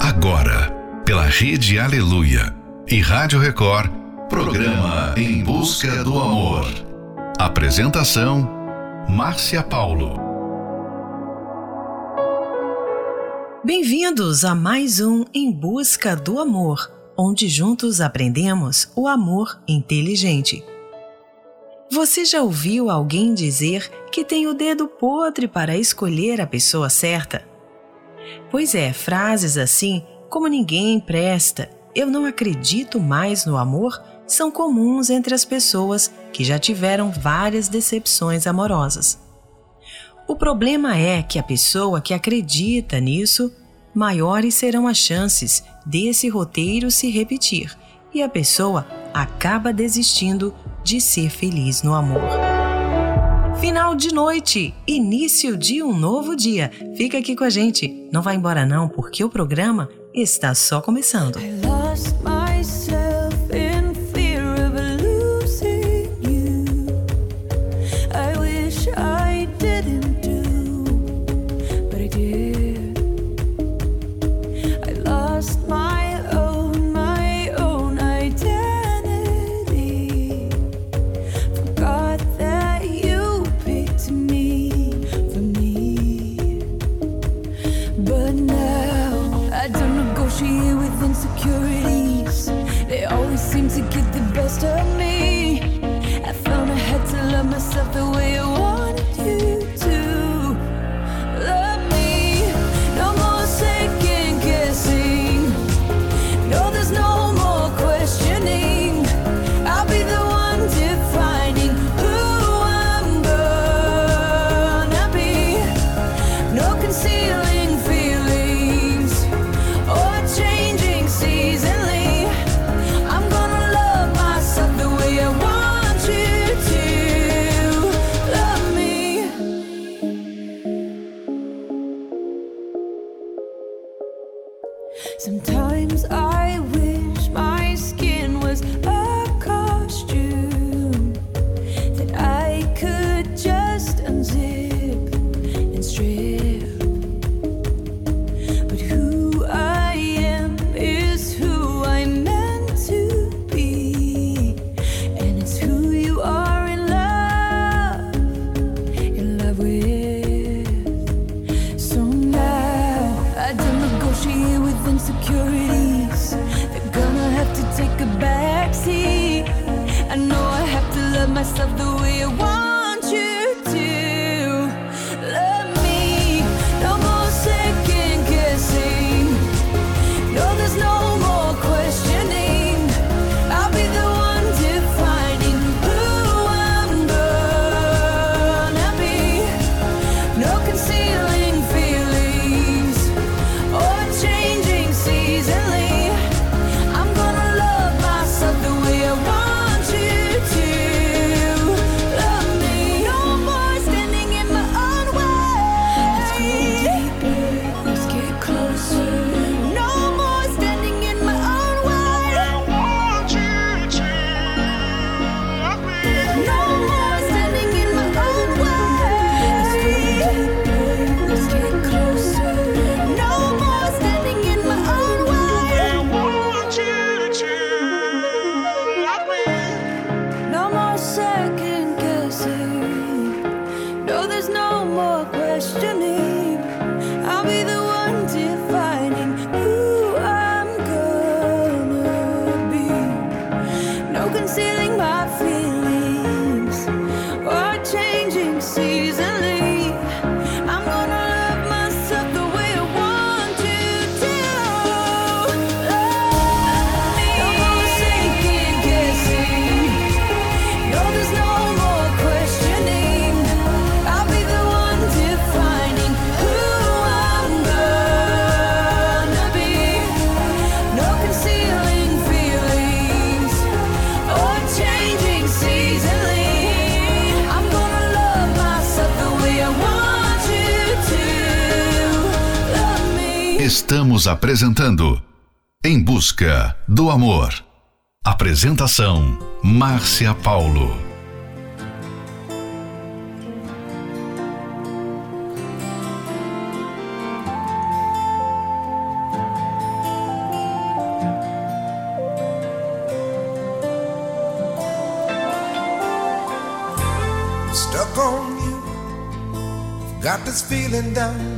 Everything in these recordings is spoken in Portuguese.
Agora, pela Rede Aleluia e Rádio Record, programa Em Busca do Amor. Apresentação: Márcia Paulo. Bem-vindos a mais um Em Busca do Amor, onde juntos aprendemos o amor inteligente. Você já ouviu alguém dizer que tem o dedo podre para escolher a pessoa certa? Pois é, frases assim como ninguém presta, eu não acredito mais no amor, são comuns entre as pessoas que já tiveram várias decepções amorosas. O problema é que a pessoa que acredita nisso, maiores serão as chances desse roteiro se repetir e a pessoa acaba desistindo de ser feliz no amor. Final de noite, início de um novo dia. Fica aqui com a gente. Não vai embora não, porque o programa está só começando. Estamos apresentando Em Busca do Amor. Apresentação: Márcia Paulo. Stuck on you, got this feeling down.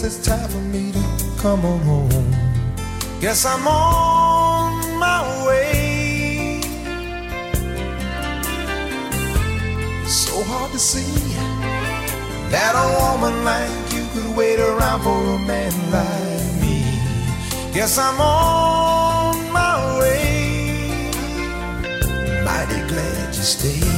Guess it's time for me to come on home. Guess I'm on my way. So hard to see that a woman like you could wait around for a man like me. Guess I'm on my way. Mighty glad you stayed.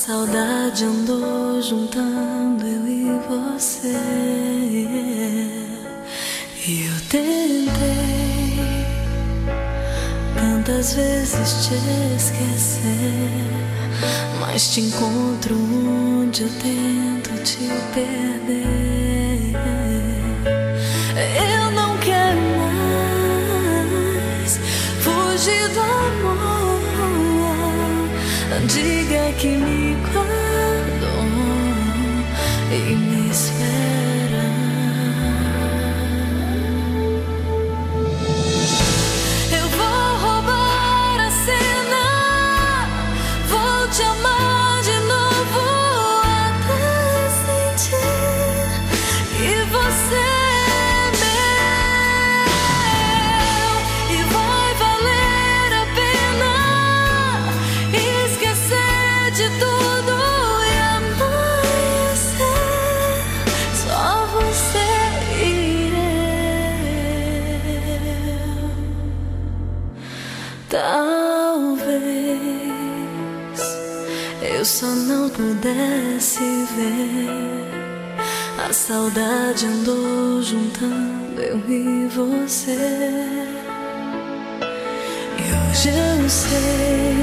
Saudade andou juntando eu e você. E eu tentei tantas vezes te esquecer. Mas te encontro onde eu tento te perder. Eu só não pudesse ver. A saudade andou juntando eu e você. E hoje eu sei,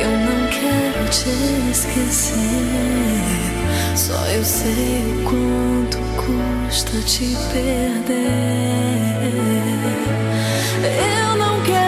eu não quero te esquecer. Só eu sei o quanto custa te perder. Eu não quero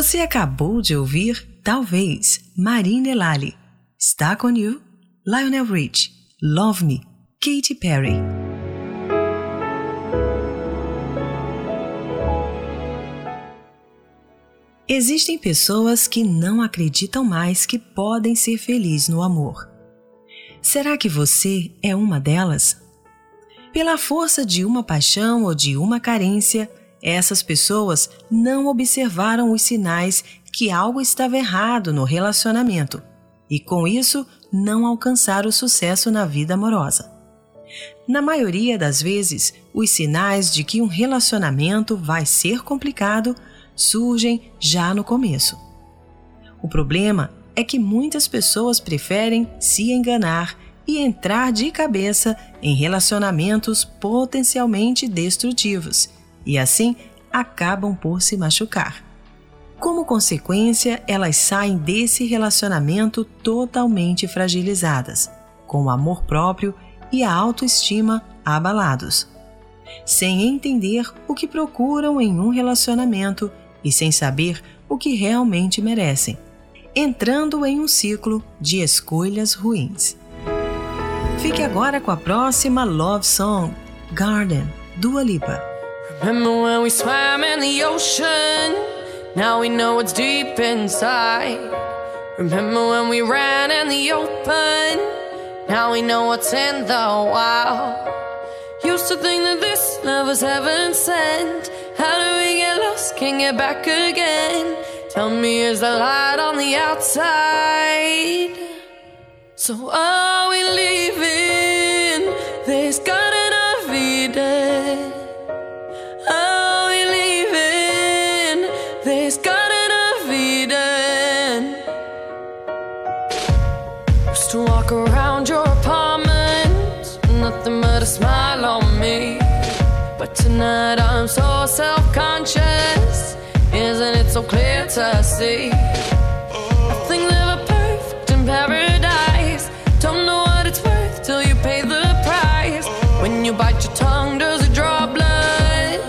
Você acabou de ouvir Talvez, Marine Lally, Stuck on You, Lionel Rich, Love Me, Katy Perry. Existem pessoas que não acreditam mais que podem ser felizes no amor. Será que você é uma delas? Pela força de uma paixão ou de uma carência, essas pessoas não observaram os sinais que algo estava errado no relacionamento e, com isso, não alcançaram o sucesso na vida amorosa. Na maioria das vezes, os sinais de que um relacionamento vai ser complicado surgem já no começo. O problema é que muitas pessoas preferem se enganar e entrar de cabeça em relacionamentos potencialmente destrutivos e assim acabam por se machucar. Como consequência, elas saem desse relacionamento totalmente fragilizadas, com o amor próprio e a autoestima abalados, sem entender o que procuram em um relacionamento e sem saber o que realmente merecem, entrando em um ciclo de escolhas ruins. Fique agora com a próxima Love Song, Garden, Dua Lipa. Remember when we swam in the ocean? Now we know what's deep inside. Remember when we ran in the open? Now we know what's in the wild. Used to think that this love was heaven sent. How do we get lost? Can't get back again. Tell me, is the light on the outside? So are we leaving this garden of Eden? Tonight I'm so self-conscious. Isn't it so clear to see? Things ever perfect in paradise. Don't know what it's worth till you pay the price. When you bite your tongue does it draw blood?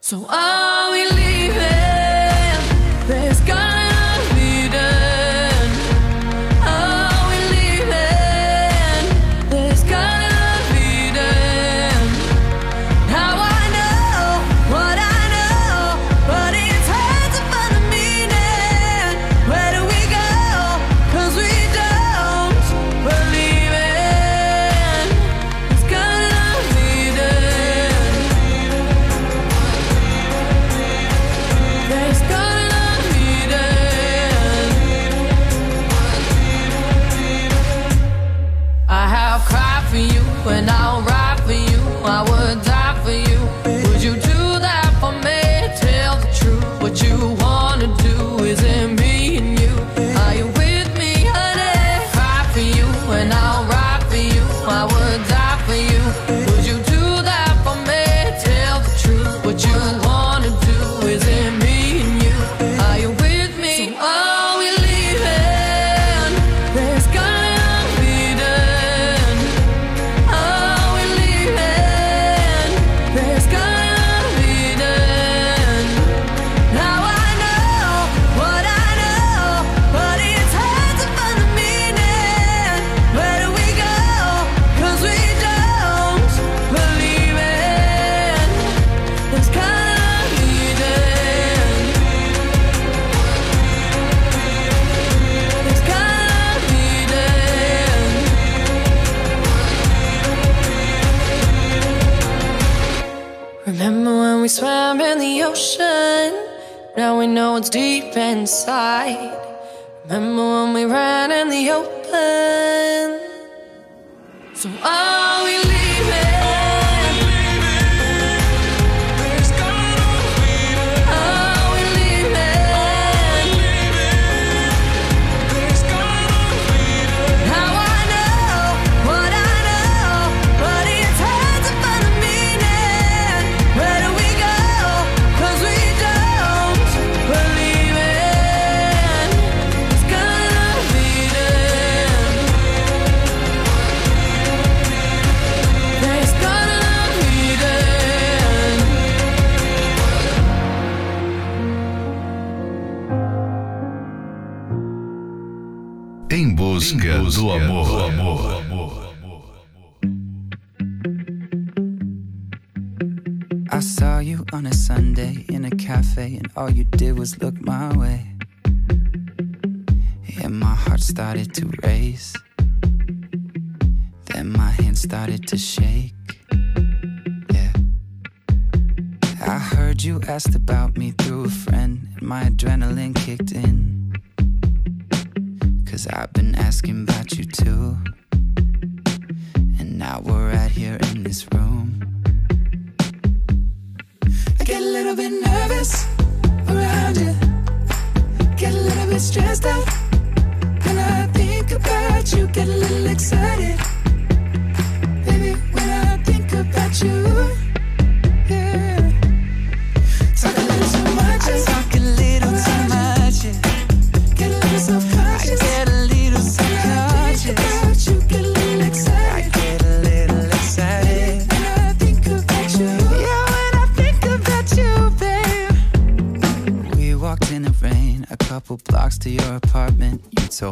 So it's kind of Remember when we swam in the ocean? Now we know it's deep inside. Remember when we ran in the open? So all we busca do amor. Do amor. I saw you on a Sunday in a cafe, and all you did was look my way. And my heart started to race. Then my hands started to shake. Yeah. I heard you asked about me through a friend, and my adrenaline kicked in. Cause I've been asking about you too. And now we're right here in this room. I get a little bit nervous around you, get a little bit stressed out. When I think about you, get a little excited.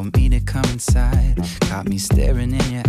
Told me to come inside. Got me staring in your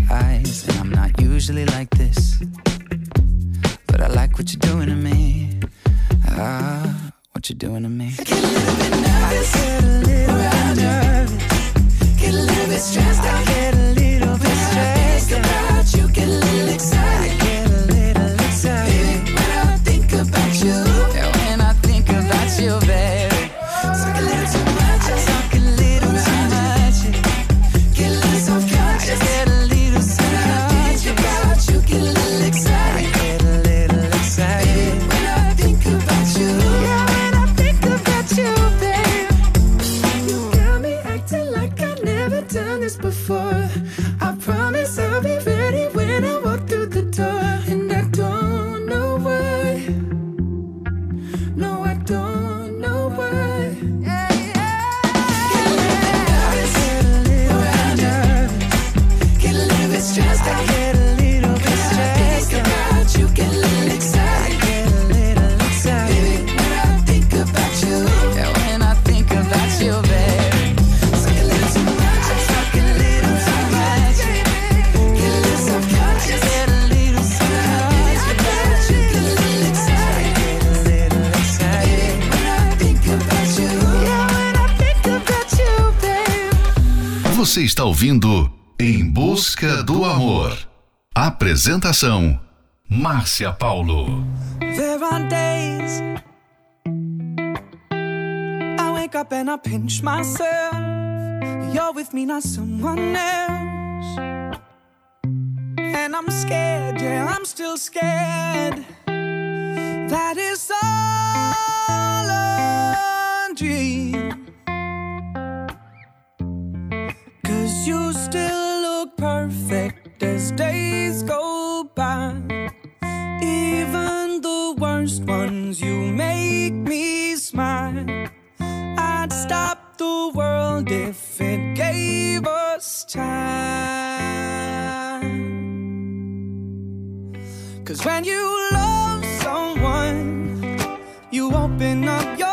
Você está ouvindo Em Busca do Amor. Apresentação: Márcia Paulo. There are days I wake up and I pinch myself. You're with me, not someone else. And I'm scared, yeah, I'm still scared. That is all a dream. You still look perfect as days go by. Even the worst ones, you make me smile. I'd stop the world if it gave us time. Cause when you love someone, you open up your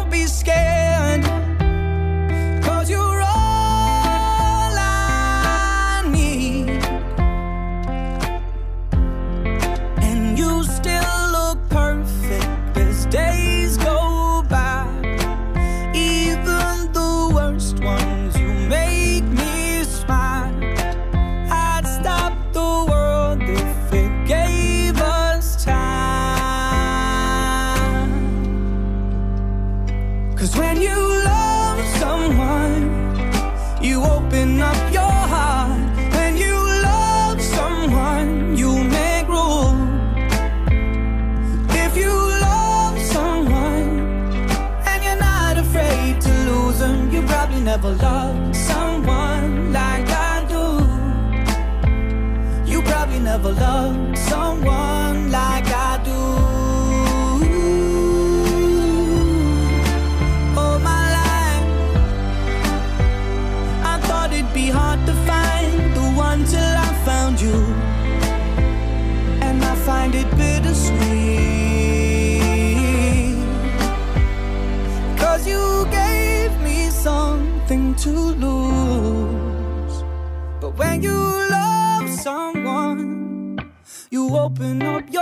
open up your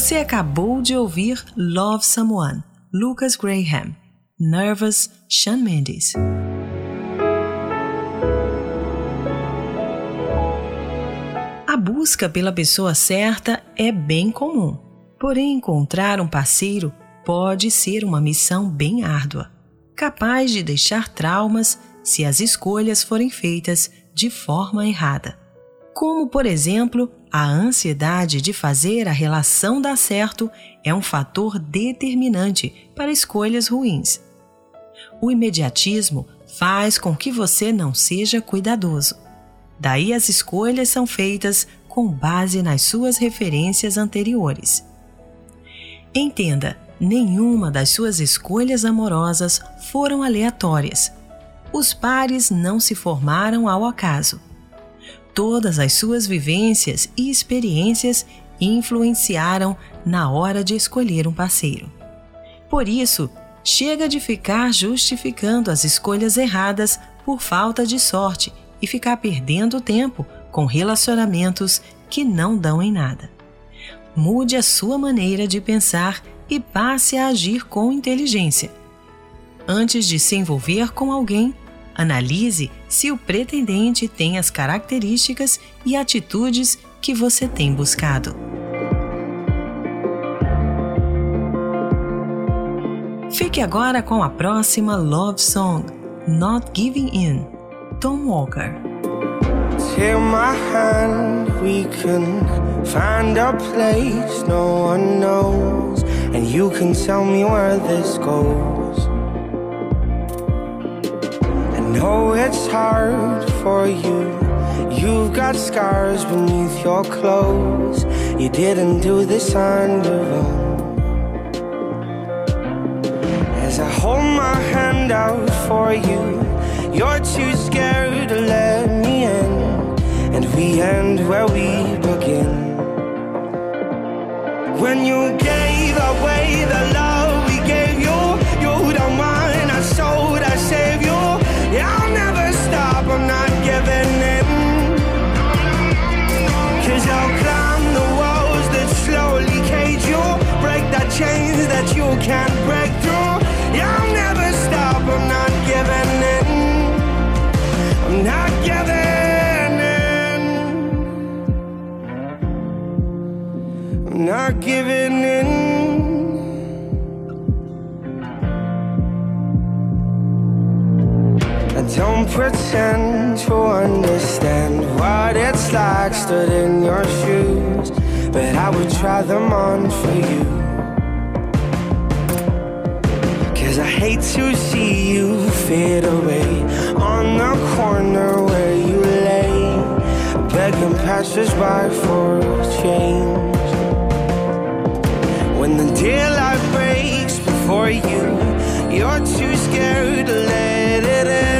Você acabou de ouvir Love Someone, Lucas Graham, Nervous, Shawn Mendes. A busca pela pessoa certa é bem comum, porém encontrar um parceiro pode ser uma missão bem árdua, capaz de deixar traumas se as escolhas forem feitas de forma errada. Como, por exemplo, a ansiedade de fazer a relação dar certo é um fator determinante para escolhas ruins. O imediatismo faz com que você não seja cuidadoso. Daí as escolhas são feitas com base nas suas referências anteriores. Entenda, nenhuma das suas escolhas amorosas foram aleatórias. Os pares não se formaram ao acaso. Todas as suas vivências e experiências influenciaram na hora de escolher um parceiro. Por isso, chega de ficar justificando as escolhas erradas por falta de sorte e ficar perdendo tempo com relacionamentos que não dão em nada. Mude a sua maneira de pensar e passe a agir com inteligência. Antes de se envolver com alguém, analise se o pretendente tem as características e atitudes que você tem buscado. Fique agora com a próxima Love Song, Not Giving In, Tom Walker. Take my hand, we can find a place no one knows, and you can tell me where this goes. Know it's hard for you. You've got scars beneath your clothes. You didn't do this on your own. As I hold my hand out for you, you're too scared to let me in. And we end where we begin. When you gave like stood in your shoes. but I would try them on for you. Cause I hate to see you fade away on the corner where you lay, begging passersby for change. When the daylight breaks before you, you're too scared to let it in.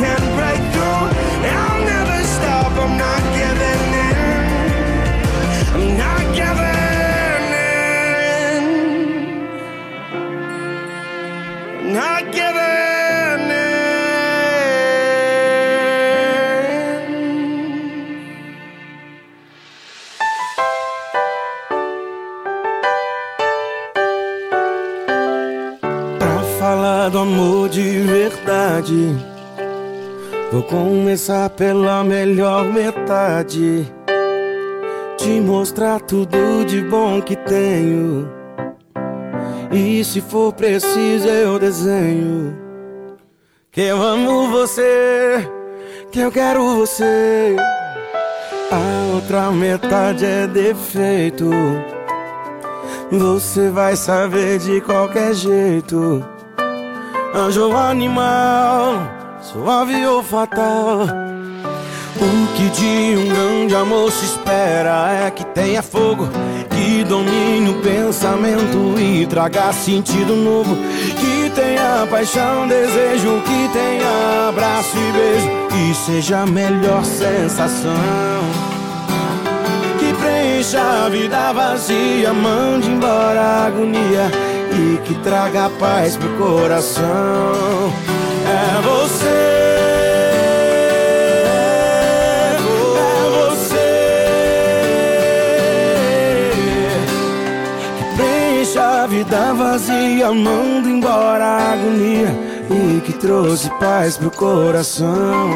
Can't break through. I'll never stop, I'm not giving in. I'm not giving in. Not giving in. Pra falar do amor de verdade, vou começar pela melhor metade. Te mostrar tudo de bom que tenho. E se for preciso, eu desenho. Que eu amo você, que eu quero você. A outra metade é defeito. Você vai saber de qualquer jeito. Anjo ou animal, suave ou fatal. O que de um grande amor se espera é que tenha fogo, que domine o pensamento e traga sentido novo. Que tenha paixão, desejo, que tenha abraço e beijo, e seja a melhor sensação que preencha a vida vazia, mande embora a agonia e que traga paz pro coração. Vida vazia, manda embora a agonia e que trouxe paz pro coração.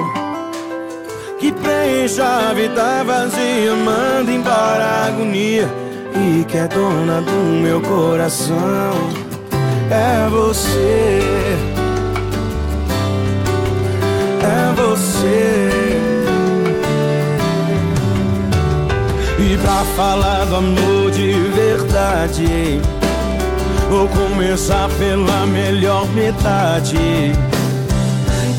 Que preenche a vida vazia, manda embora a agonia e que é dona do meu coração. É você, é você. E pra falar do amor de verdade, vou começar pela melhor metade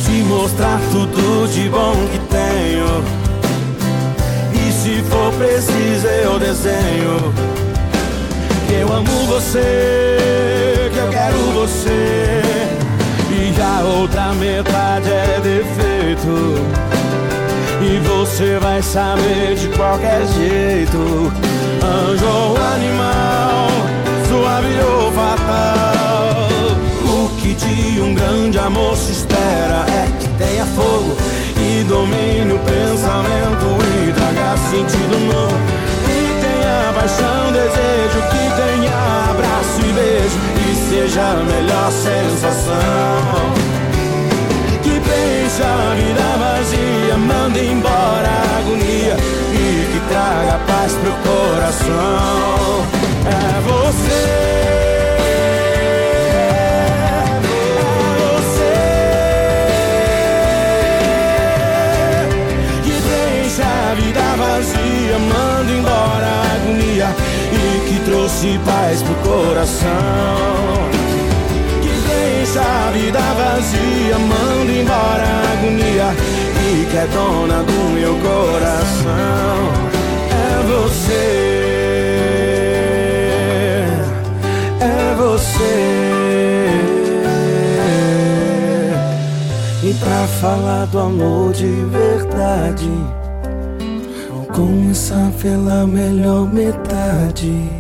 te mostrar tudo de bom que tenho. E se for preciso, eu desenho. Que eu amo você, que eu quero você. E a outra metade é defeito. E você vai saber de qualquer jeito. Anjo ou animal, suave ou fatal. O que de um grande amor se espera é que tenha fogo e domine o pensamento e traga sentido novo. Que tenha paixão, desejo, que tenha abraço e e seja a melhor sensação. Que preencha a vida vazia, manda embora a agonia e que traga paz pro coração. Paz pro coração. Que deixa a vida vazia, manda embora a agonia e que é dona do meu coração. É você. É você. E pra falar do amor de verdade, começar pela melhor metade.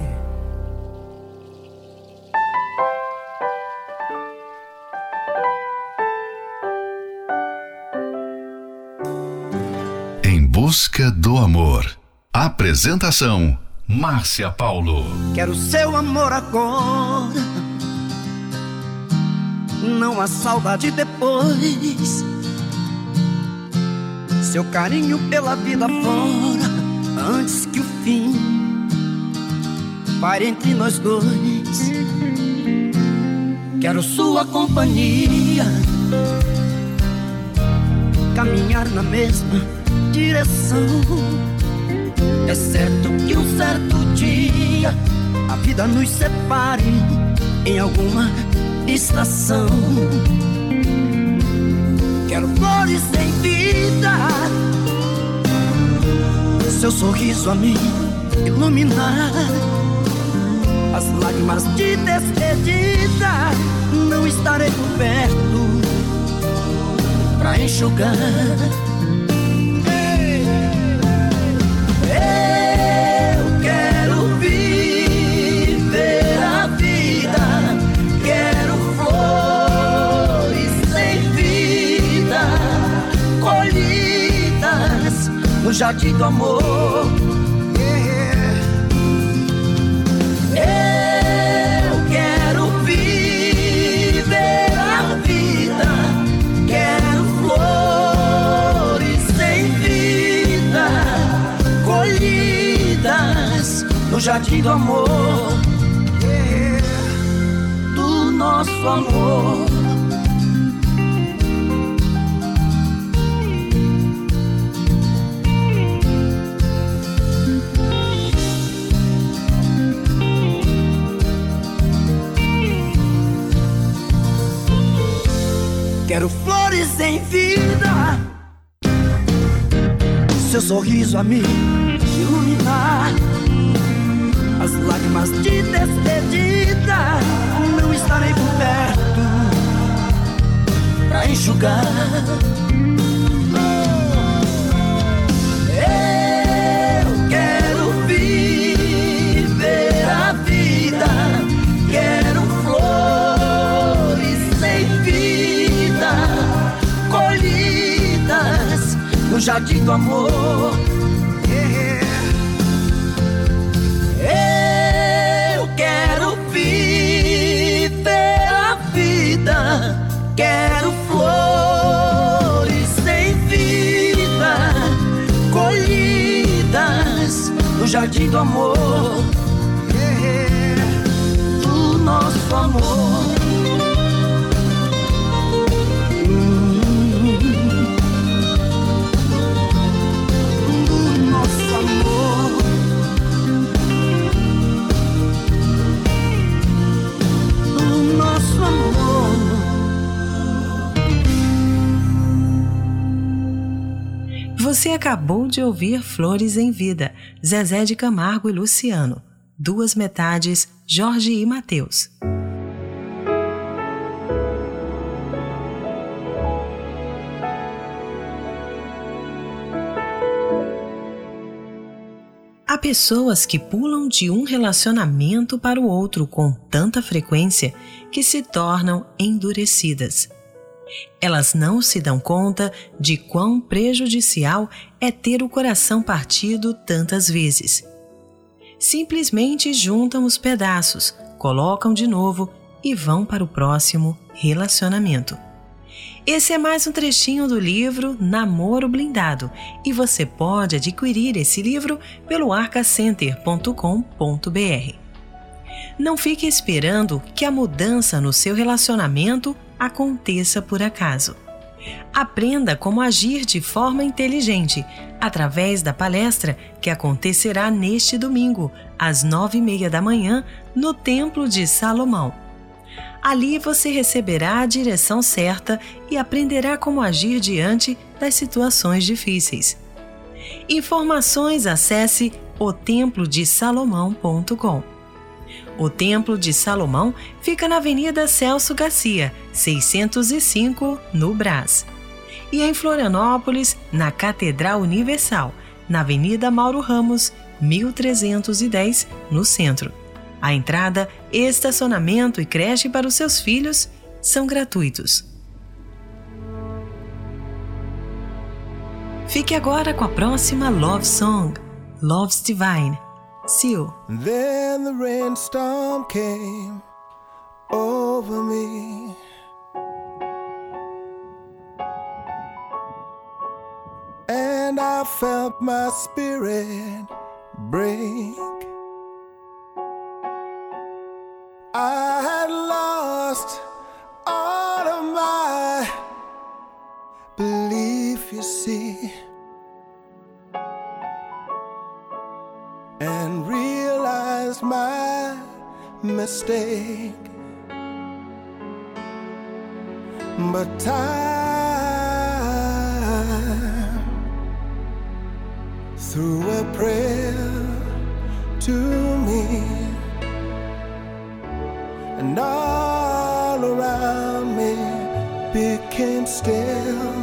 Apresentação: Márcia Paulo. Quero seu amor agora. Não há saudade depois. Seu carinho pela vida fora. Antes que o fim pare entre nós dois. Quero sua companhia. Caminhar na mesma direção. É certo que um certo dia a vida nos separe em alguma estação. Quero flores sem vida, seu sorriso a me iluminar. As lágrimas de despedida não estarei por perto pra enxugar. Jardim do amor. Eu quero viver a vida, quero flores sem vida, colhidas no jardim do amor, do nosso amor. Quero flores em vida, seu sorriso a me iluminar. As lágrimas de despedida não estarei por perto pra enxugar. Jardim do amor. Eu quero viver a vida, quero flores sem vida, colhidas no jardim do amor, acabou de ouvir Flores em Vida, Zezé de Camargo e Luciano. Duas metades, Jorge e Mateus. Há pessoas que pulam de um relacionamento para o outro com tanta frequência que se tornam endurecidas. Elas não se dão conta de quão prejudicial é ter o coração partido tantas vezes. Simplesmente juntam os pedaços, colocam de novo e vão para o próximo relacionamento. Esse é mais um trechinho do livro Namoro Blindado e você pode adquirir esse livro pelo arcacenter.com.br. Não fique esperando que a mudança no seu relacionamento aconteça por acaso. Aprenda como agir de forma inteligente através da palestra que acontecerá neste domingo, às nove e meia da manhã, no Templo de Salomão. Ali você receberá a direção certa e aprenderá como agir diante das situações difíceis. Informações acesse otemplodesalomão.com. O Templo de Salomão fica na Avenida Celso Garcia, 605, no Brás. E em Florianópolis, na Catedral Universal, na Avenida Mauro Ramos, 1310, no centro. A entrada, estacionamento e creche para os seus filhos são gratuitos. Fique agora com a próxima Love Song, Love's Divine, Then the rainstorm came over me. And I felt my spirit break. I had lost all of my belief, you see, mistake. But time threw a prayer to me and all around me became still.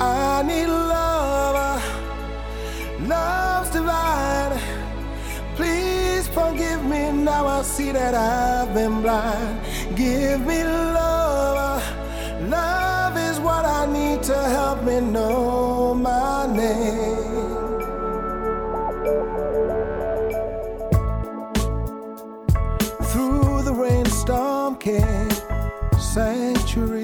I need now. I see that I've been blind. Give me love, love is what I need to help me know my name. Through the rainstorm came sanctuary.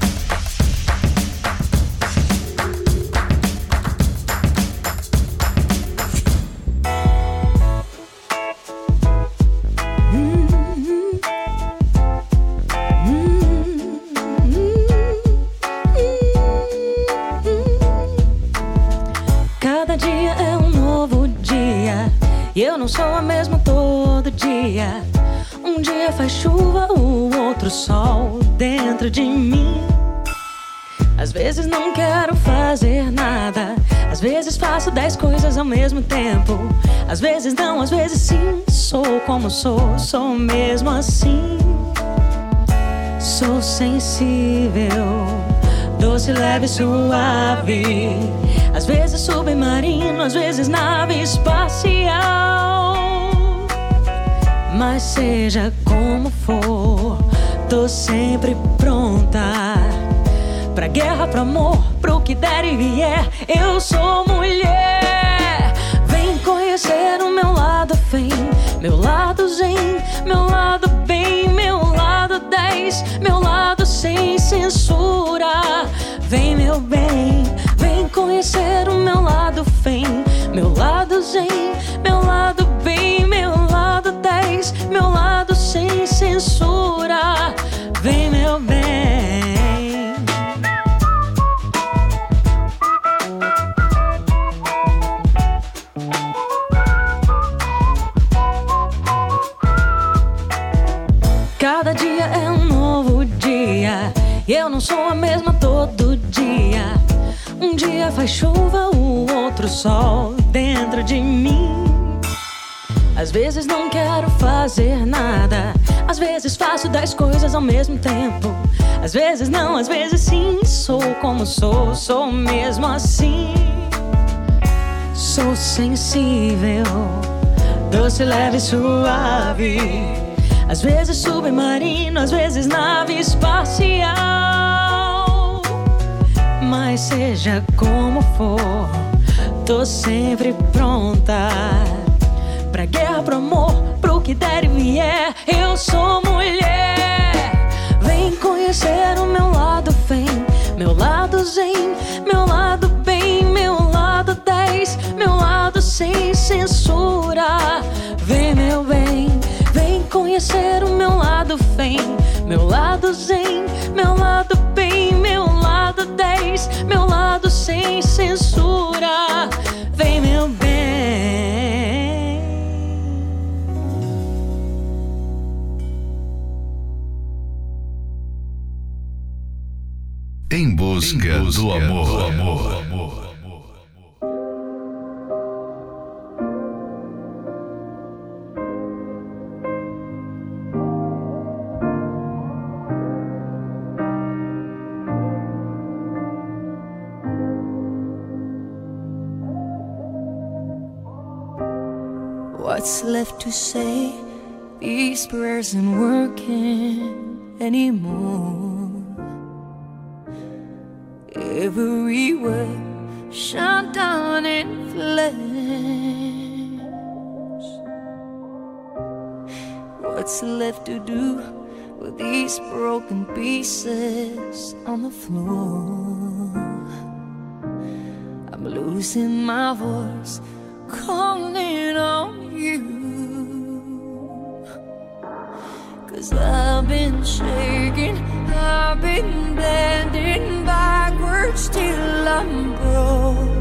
Sol dentro de mim. Às vezes não quero fazer nada. Às vezes faço dez coisas ao mesmo tempo. Às vezes não, às vezes sim. Sou como sou, sou mesmo assim. Sou sensível, doce, leve, suave. Às vezes submarino, às vezes nave espacial. Mas seja como for, tô sempre pronta. Pra guerra, pro amor, pro que der e vier. Eu sou mulher. Vem conhecer o meu lado fém, meu lado zen, meu lado bem, meu lado 10, meu lado sem censura. Vem, meu bem, vem conhecer o meu lado fém, meu lado zen, sol dentro de mim. Às vezes não quero fazer nada. Às vezes faço dez coisas ao mesmo tempo. Às vezes não, às vezes sim. Sou como sou, sou mesmo assim. Sou sensível, doce, leve, suave. Às vezes submarino, às vezes nave espacial. Mas seja como for, tô sempre pronta. Pra guerra, pro amor, pro que der e vier. Eu sou mulher. Vem conhecer o meu lado fém, meu lado zen, meu lado bem, meu lado 10, meu lado sem censura. Vem, meu bem, vem conhecer o meu lado fém, meu lado zen, meu lado bem, meu lado 10, meu lado sem censura. Busca, do amor. What's left to say? These prayers aren't working anymore. Every word shut down in flames. What's left to do with these broken pieces on the floor? I'm losing my voice, calling on you. Cause I've been shaking, I've been bending backwards till I'm broke.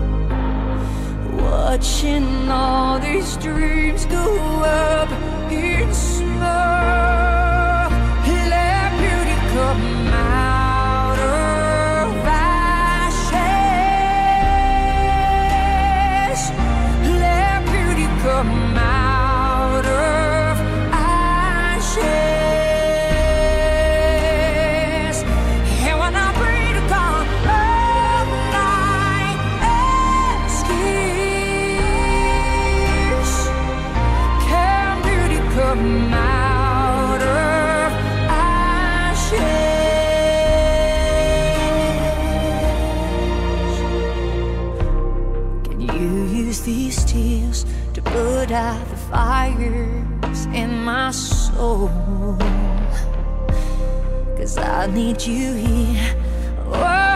Watching all these dreams go up in smoke. Cause I need you here. Whoa,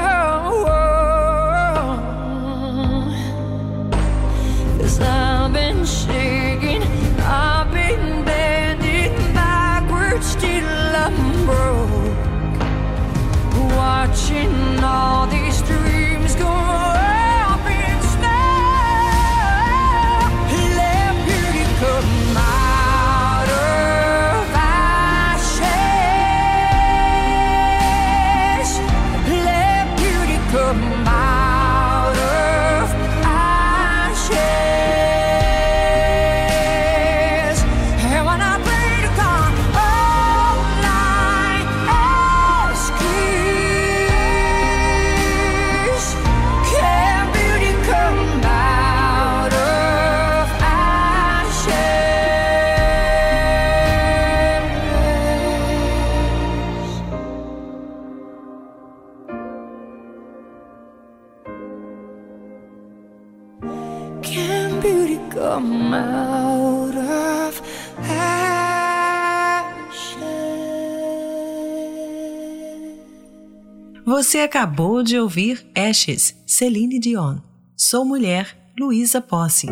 Você acabou de ouvir Ashes, Celine Dion. Sou Mulher, Luísa Posse.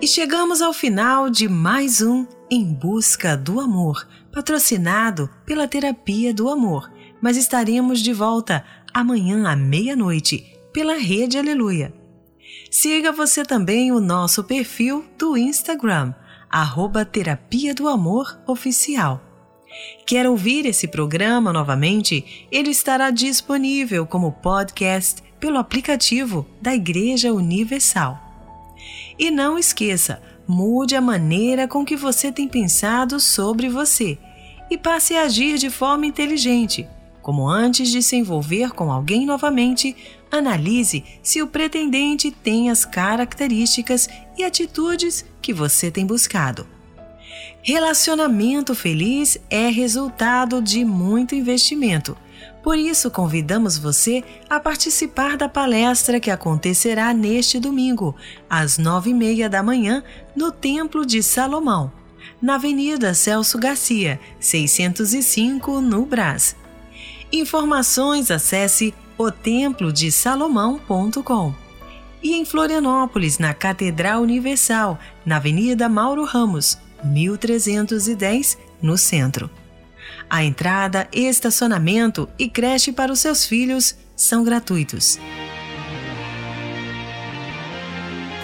E chegamos ao final de mais um Em Busca do Amor, patrocinado pela Terapia do Amor. Mas estaremos de volta amanhã à meia-noite pela Rede Aleluia. Siga você também o nosso perfil do Instagram, arroba Terapia do Amor Oficial. Quer ouvir esse programa novamente? Ele estará disponível como podcast pelo aplicativo da Igreja Universal. E não esqueça, mude a maneira com que você tem pensado sobre você e passe a agir de forma inteligente. Como antes de se envolver com alguém novamente, analise se o pretendente tem as características e atitudes que você tem buscado. Relacionamento feliz é resultado de muito investimento. Por isso, convidamos você a participar da palestra que acontecerá neste domingo, às nove e meia da manhã, no Templo de Salomão, na Avenida Celso Garcia, 605, no Brás. Informações acesse otemplodesalomão.com. E em Florianópolis, na Catedral Universal, na Avenida Mauro Ramos, 1310, no centro. A entrada, estacionamento e creche para os seus filhos são gratuitos.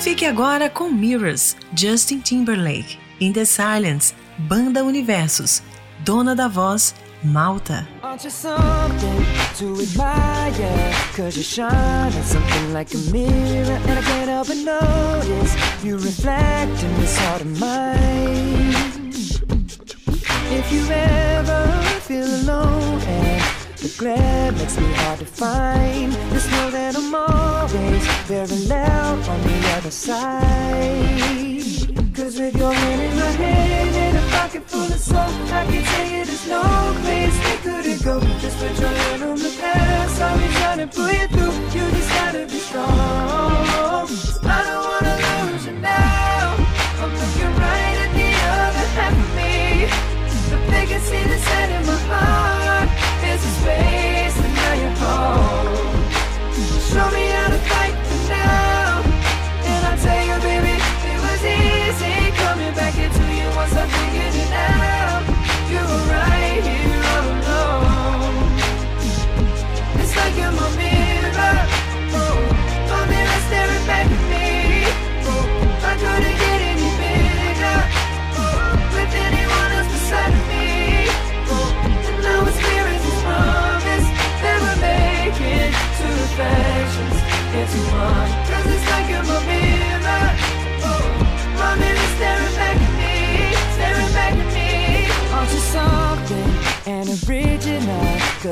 Fique agora com Mirrors, Justin Timberlake, In the Silence, Banda Universos, Dona da Voz, Malta. Aren't you something to admire? Cause you shine at something like a mirror. And I can't help but notice you reflect in this heart of mine. If you ever feel alone and the glare makes me hard to find, just know that I'm always loud on the other side. Cause with your hand in my hand pocket full of soul, I can tell you there's no place we couldn't go. Just put your hand on the past, I'll be trying to pull you through. You just gotta be strong.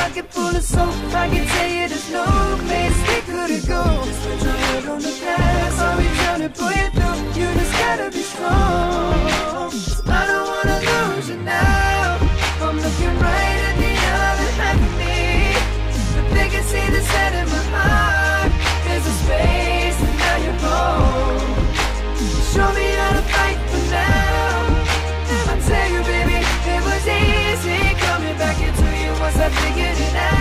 pocket full of soap. I can tell you there's no place we couldn't go. Spend your head on the glass. are we trying to pull it through? You just gotta be strong. I don't wanna lose you now. I'm looking right at the other half of me. But they can see the set in my heart. There's a space, and now you're home. Show me how to fight. figured it out.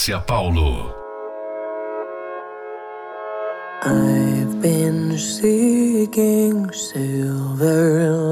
Márcia Paulo. I've been seeking silver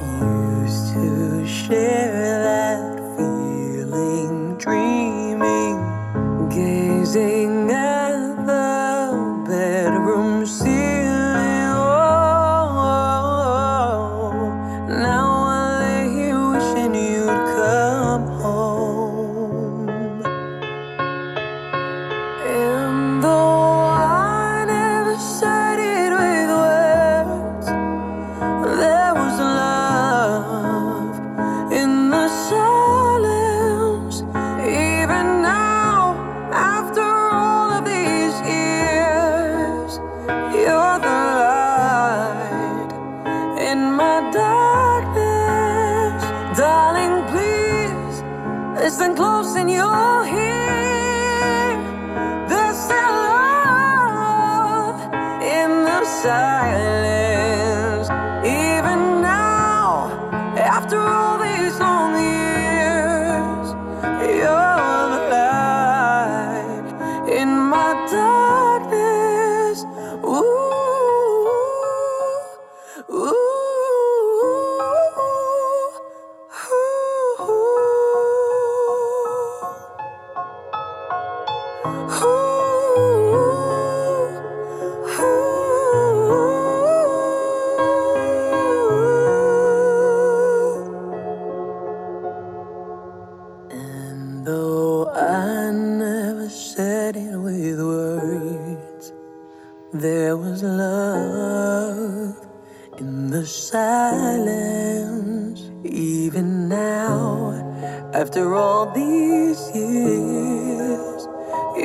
Used to share that feeling, dreaming, gazing.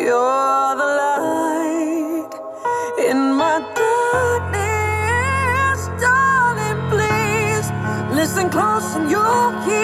You're the light in my darkness, darling. Please listen close and you'll hear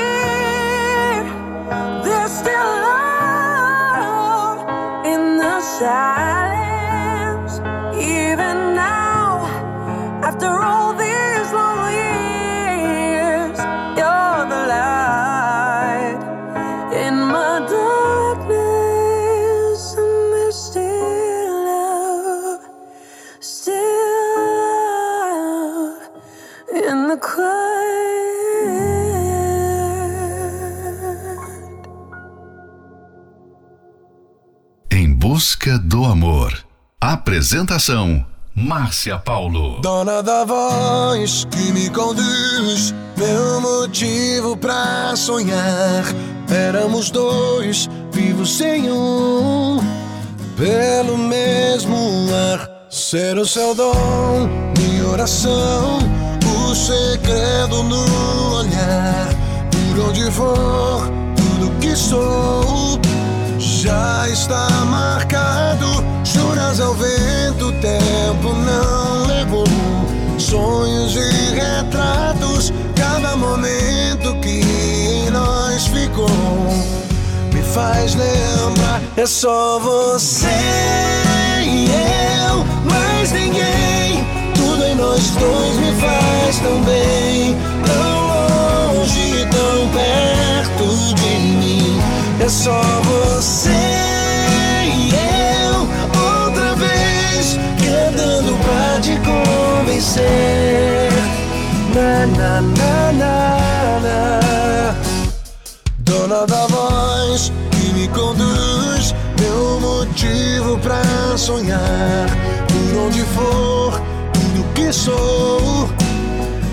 Apresentação: Márcia Paulo. Dona da voz que me conduz, meu motivo pra sonhar. Éramos dois, vivos sem um, pelo mesmo ar. Ser o seu dom, minha oração, o segredo no olhar. Por onde for, tudo que sou já está marcado. Juras ao vento, tempo não levou. Sonhos e retratos, cada momento que em nós ficou me faz lembrar. É só você e eu, mais ninguém. Tudo em nós dois me faz tão bem, tão longe, tão perto só você e eu, outra vez, querendo pra te convencer. Na, na, na, na, na. Dona da voz que me conduz, meu motivo pra sonhar. Por onde for, tudo que sou.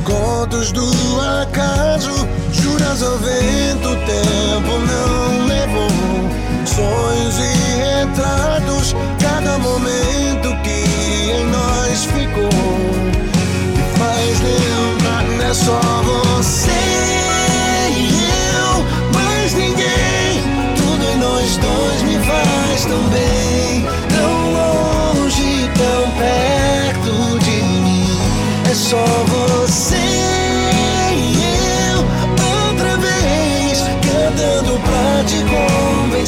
Contos do acaso, juras ao vento, tempo não levou. Sonhos e retratos, cada momento que em nós ficou. Me faz lembrar, não é só você e eu, mais ninguém. Tudo em nós dois me faz tão bem, tão longe, tão perto de mim. É só você